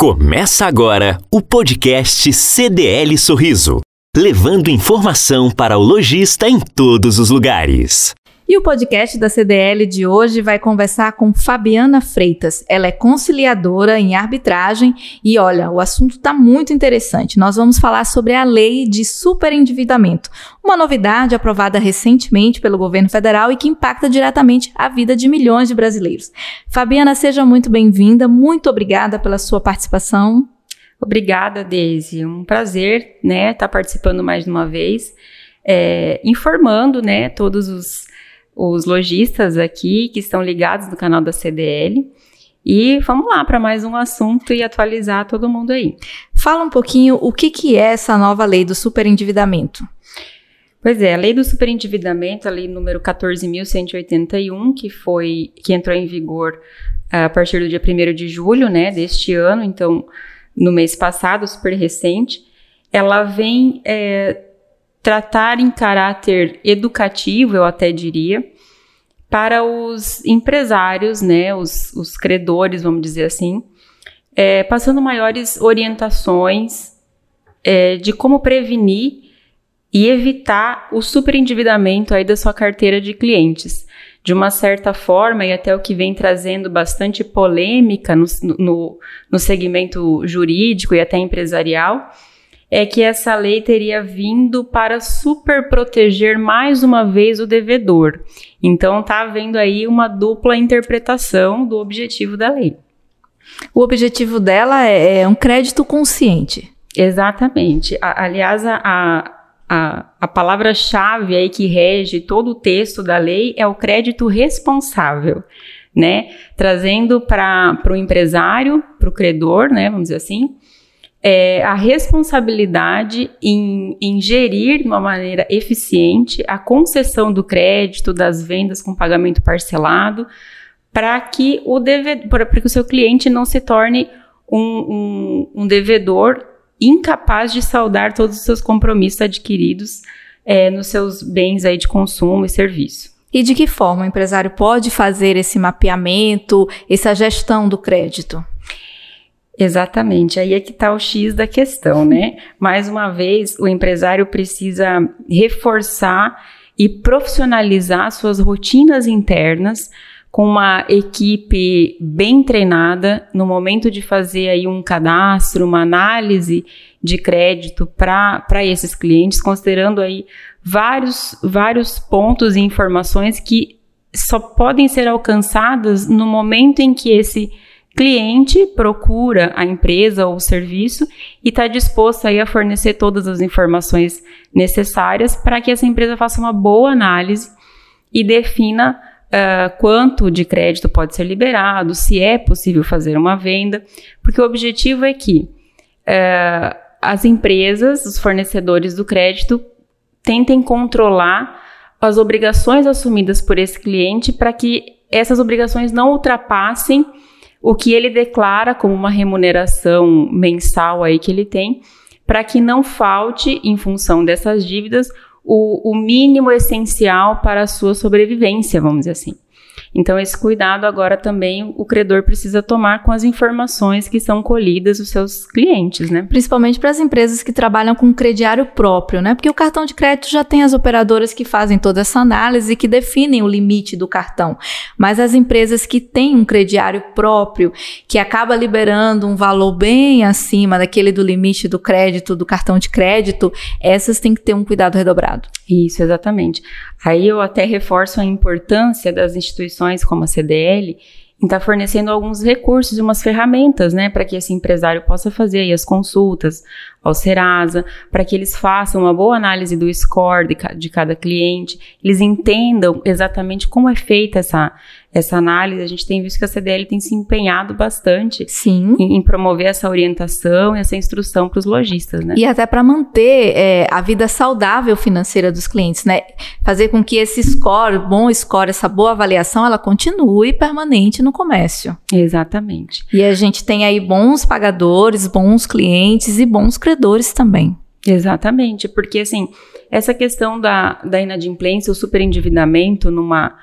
Começa agora o podcast CDL Sorriso, levando informação para o lojista em todos os lugares. E o podcast da CDL de hoje vai conversar com Fabiana Freitas. Ela é conciliadora em arbitragem e olha, o assunto está muito interessante. Nós vamos falar sobre a lei de superendividamento, uma novidade aprovada recentemente pelo governo federal e que impacta diretamente a vida de milhões de brasileiros. Fabiana, seja muito bem-vinda. Muito obrigada pela sua participação. Obrigada, Deise. Um prazer, né, estar tá participando mais de uma vez, é, informando, né, todos os os lojistas aqui que estão ligados no canal da CDL. E vamos lá para mais um assunto e atualizar todo mundo aí. Fala um pouquinho o que, que é essa nova lei do superendividamento. Pois é, a lei do superendividamento, a lei número 14.181, que foi que entrou em vigor uh, a partir do dia 1 de julho, né, deste ano, então no mês passado, super recente, ela vem é, tratar em caráter educativo, eu até diria, para os empresários, né, os, os credores, vamos dizer assim, é, passando maiores orientações é, de como prevenir e evitar o superendividamento aí da sua carteira de clientes. De uma certa forma, e até o que vem trazendo bastante polêmica no, no, no segmento jurídico e até empresarial, é que essa lei teria vindo para super proteger mais uma vez o devedor. Então tá havendo aí uma dupla interpretação do objetivo da lei. O objetivo dela é, é um crédito consciente. Exatamente. A, aliás, a, a, a palavra-chave aí que rege todo o texto da lei é o crédito responsável, né? Trazendo para o empresário, para o credor, né? Vamos dizer assim, é, a responsabilidade em, em, gerir de uma maneira eficiente a concessão do crédito, das vendas com pagamento parcelado, para que o que o seu cliente não se torne um, um, um, devedor incapaz de saldar todos os seus compromissos adquiridos é, nos seus bens aí de consumo e serviço. E de que forma o empresário pode fazer esse mapeamento, essa gestão do crédito? Exatamente, aí é que está o X da questão, né? Mais uma vez, o empresário precisa reforçar e profissionalizar suas rotinas internas com uma equipe bem treinada no momento de fazer aí um cadastro, uma análise de crédito para esses clientes, considerando aí vários, vários pontos e informações que só podem ser alcançadas no momento em que esse cliente procura a empresa ou o serviço e está disposto aí a fornecer todas as informações necessárias para que essa empresa faça uma boa análise e defina uh, quanto de crédito pode ser liberado, se é possível fazer uma venda, porque o objetivo é que uh, as empresas, os fornecedores do crédito, tentem controlar as obrigações assumidas por esse cliente para que essas obrigações não ultrapassem o que ele declara como uma remuneração mensal aí que ele tem, para que não falte, em função dessas dívidas, o, o mínimo essencial para a sua sobrevivência, vamos dizer assim. Então, esse cuidado agora também o credor precisa tomar com as informações que são colhidas dos seus clientes, né? Principalmente para as empresas que trabalham com crediário próprio, né? Porque o cartão de crédito já tem as operadoras que fazem toda essa análise e que definem o limite do cartão. Mas as empresas que têm um crediário próprio, que acaba liberando um valor bem acima daquele do limite do crédito, do cartão de crédito, essas têm que ter um cuidado redobrado. Isso, exatamente. Aí eu até reforço a importância das instituições como a CDL em estar tá fornecendo alguns recursos e umas ferramentas, né, para que esse empresário possa fazer as consultas ao Serasa, para que eles façam uma boa análise do score de, de cada cliente, eles entendam exatamente como é feita essa, essa análise, a gente tem visto que a CDL tem se empenhado bastante Sim. Em, em promover essa orientação e essa instrução para os lojistas, né? E até para manter é, a vida saudável financeira dos clientes, né? Fazer com que esse score, bom score, essa boa avaliação, ela continue permanente no comércio. Exatamente. E a gente tem aí bons pagadores, bons clientes e bons credores também. Exatamente, porque assim, essa questão da, da inadimplência, o superendividamento numa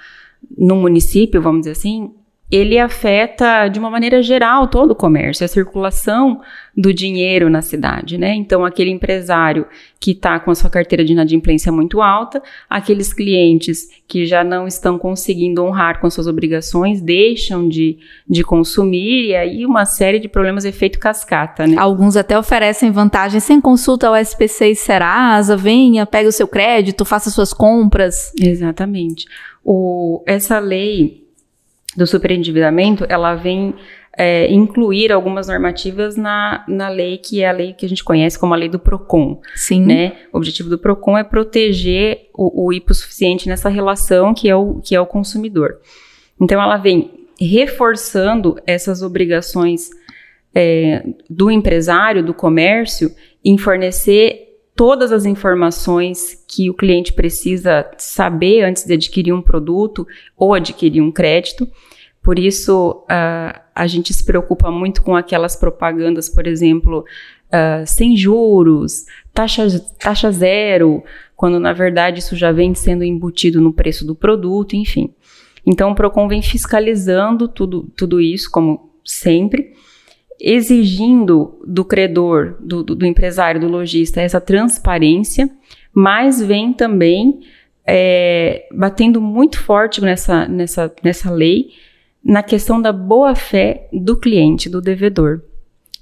no município, vamos dizer assim, ele afeta de uma maneira geral todo o comércio, a circulação do dinheiro na cidade, né? Então, aquele empresário que está com a sua carteira de inadimplência muito alta, aqueles clientes que já não estão conseguindo honrar com suas obrigações, deixam de, de consumir, e aí uma série de problemas efeito cascata, né? Alguns até oferecem vantagens sem consulta ao SPC e Serasa, venha, pegue o seu crédito, faça suas compras. Exatamente. O, essa lei do superendividamento, ela vem é, incluir algumas normativas na, na lei que é a lei que a gente conhece como a lei do PROCON. Sim. Né? O objetivo do PROCON é proteger o, o hipossuficiente nessa relação que é o, que é o consumidor. Então, ela vem reforçando essas obrigações é, do empresário, do comércio, em fornecer todas as informações que o cliente precisa saber antes de adquirir um produto ou adquirir um crédito. Por isso, uh, a gente se preocupa muito com aquelas propagandas, por exemplo, uh, sem juros, taxa, taxa zero, quando na verdade isso já vem sendo embutido no preço do produto, enfim. Então, o PROCON vem fiscalizando tudo, tudo isso, como sempre, exigindo do credor, do, do, do empresário, do lojista, essa transparência, mas vem também é, batendo muito forte nessa, nessa, nessa lei na questão da boa-fé do cliente, do devedor.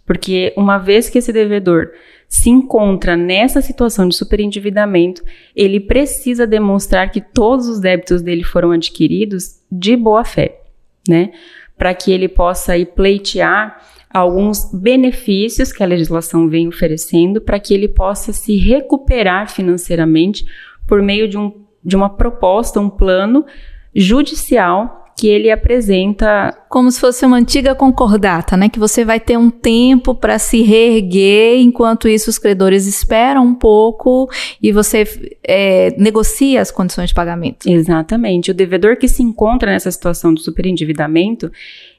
Porque uma vez que esse devedor se encontra nessa situação de superendividamento, ele precisa demonstrar que todos os débitos dele foram adquiridos de boa fé, né? Para que ele possa ir pleitear alguns benefícios que a legislação vem oferecendo para que ele possa se recuperar financeiramente por meio de, um, de uma proposta, um plano judicial que ele apresenta como se fosse uma antiga concordata, né? Que você vai ter um tempo para se reerguer, enquanto isso os credores esperam um pouco e você é, negocia as condições de pagamento. Exatamente. O devedor que se encontra nessa situação de superendividamento,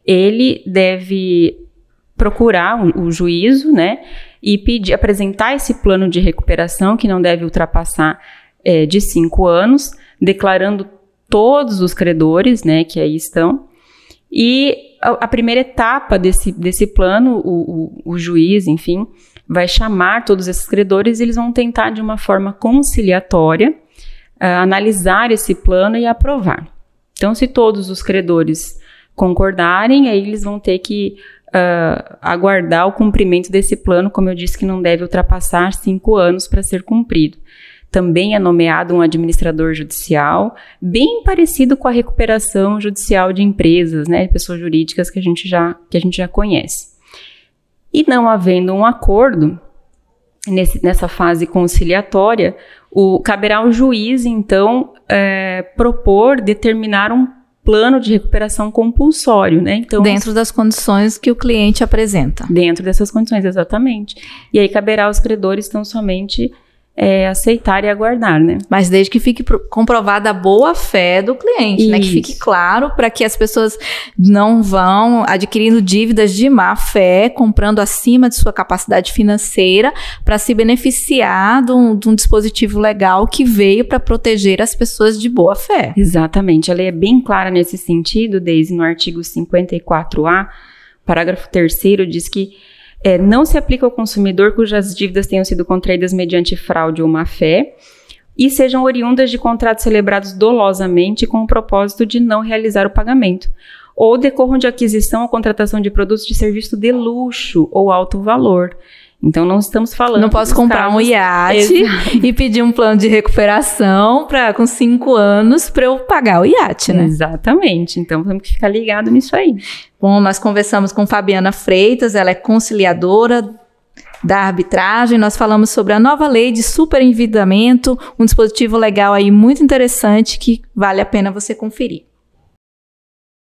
ele deve procurar o um juízo, né? E pedir, apresentar esse plano de recuperação que não deve ultrapassar é, de cinco anos, declarando todos os credores, né, que aí estão. E a, a primeira etapa desse, desse plano, o, o, o juiz, enfim, vai chamar todos esses credores e eles vão tentar, de uma forma conciliatória, uh, analisar esse plano e aprovar. Então, se todos os credores concordarem, aí eles vão ter que uh, aguardar o cumprimento desse plano, como eu disse, que não deve ultrapassar cinco anos para ser cumprido. Também é nomeado um administrador judicial, bem parecido com a recuperação judicial de empresas, né, pessoas jurídicas que a gente já, que a gente já conhece. E não havendo um acordo, Nesse, nessa fase conciliatória, o, caberá ao juiz, então, é, propor, determinar um plano de recuperação compulsório, né? Então, dentro das condições que o cliente apresenta. Dentro dessas condições, exatamente. E aí caberá aos credores tão somente é, aceitar e aguardar, né? Mas desde que fique comprovada a boa fé do cliente, Isso. né? Que fique claro para que as pessoas não vão adquirindo dívidas de má fé, comprando acima de sua capacidade financeira para se beneficiar de um, de um, dispositivo legal que veio para proteger as pessoas de boa fé. Exatamente. A lei é bem clara nesse sentido, desde no artigo 54A, parágrafo 3 diz que é, não se aplica ao consumidor cujas dívidas tenham sido contraídas mediante fraude ou má-fé e sejam oriundas de contratos celebrados dolosamente com o propósito de não realizar o pagamento, ou decorram de aquisição ou contratação de produtos de serviço de luxo ou alto valor, então não estamos falando. Não posso comprar casos... um iate Exato. e pedir um plano de recuperação para com cinco anos para eu pagar o iate, né? Exatamente. Então temos que ficar ligado nisso aí. Bom, nós conversamos com Fabiana Freitas, ela é conciliadora da arbitragem, nós falamos sobre a nova lei de superendividamento, um dispositivo legal aí muito interessante que vale a pena você conferir.